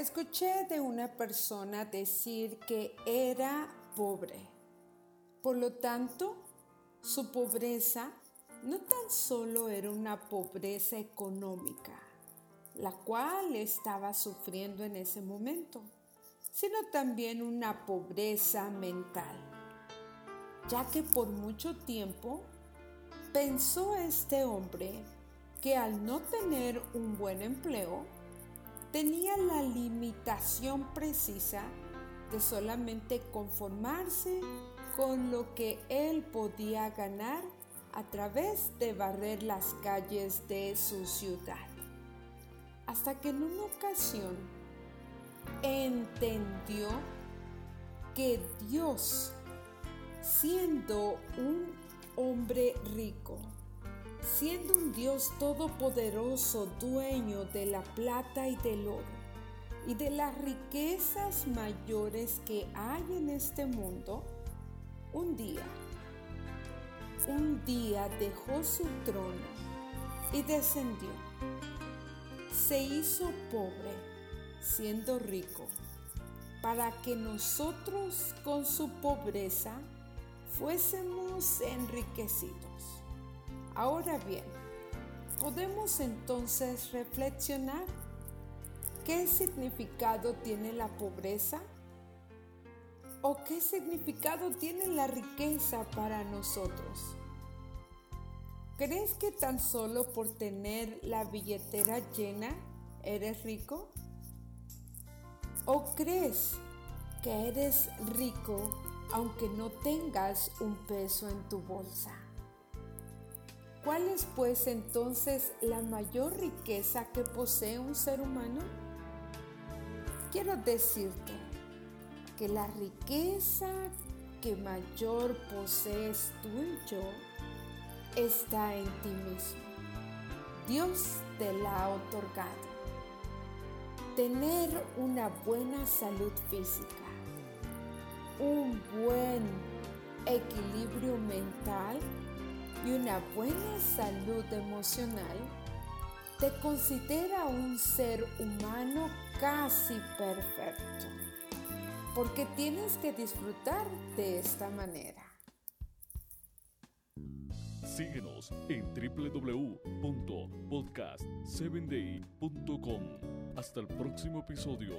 Escuché de una persona decir que era pobre. Por lo tanto, su pobreza no tan solo era una pobreza económica, la cual estaba sufriendo en ese momento, sino también una pobreza mental, ya que por mucho tiempo pensó este hombre que al no tener un buen empleo, tenía la limitación precisa de solamente conformarse con lo que él podía ganar a través de barrer las calles de su ciudad. Hasta que en una ocasión entendió que Dios, siendo un hombre rico, siendo un Dios todopoderoso, dueño de la plata y del oro, y de las riquezas mayores que hay en este mundo, un día, un día dejó su trono y descendió. Se hizo pobre, siendo rico, para que nosotros con su pobreza fuésemos enriquecidos. Ahora bien, podemos entonces reflexionar qué significado tiene la pobreza o qué significado tiene la riqueza para nosotros. ¿Crees que tan solo por tener la billetera llena eres rico? ¿O crees que eres rico aunque no tengas un peso en tu bolsa? ¿Cuál es pues entonces la mayor riqueza que posee un ser humano? Quiero decirte que la riqueza que mayor posees tú y yo está en ti mismo. Dios te la ha otorgado. Tener una buena salud física, un buen equilibrio mental y una buena salud emocional te considera un ser humano casi perfecto, porque tienes que disfrutar de esta manera. Síguenos en www.podcast7day.com. Hasta el próximo episodio.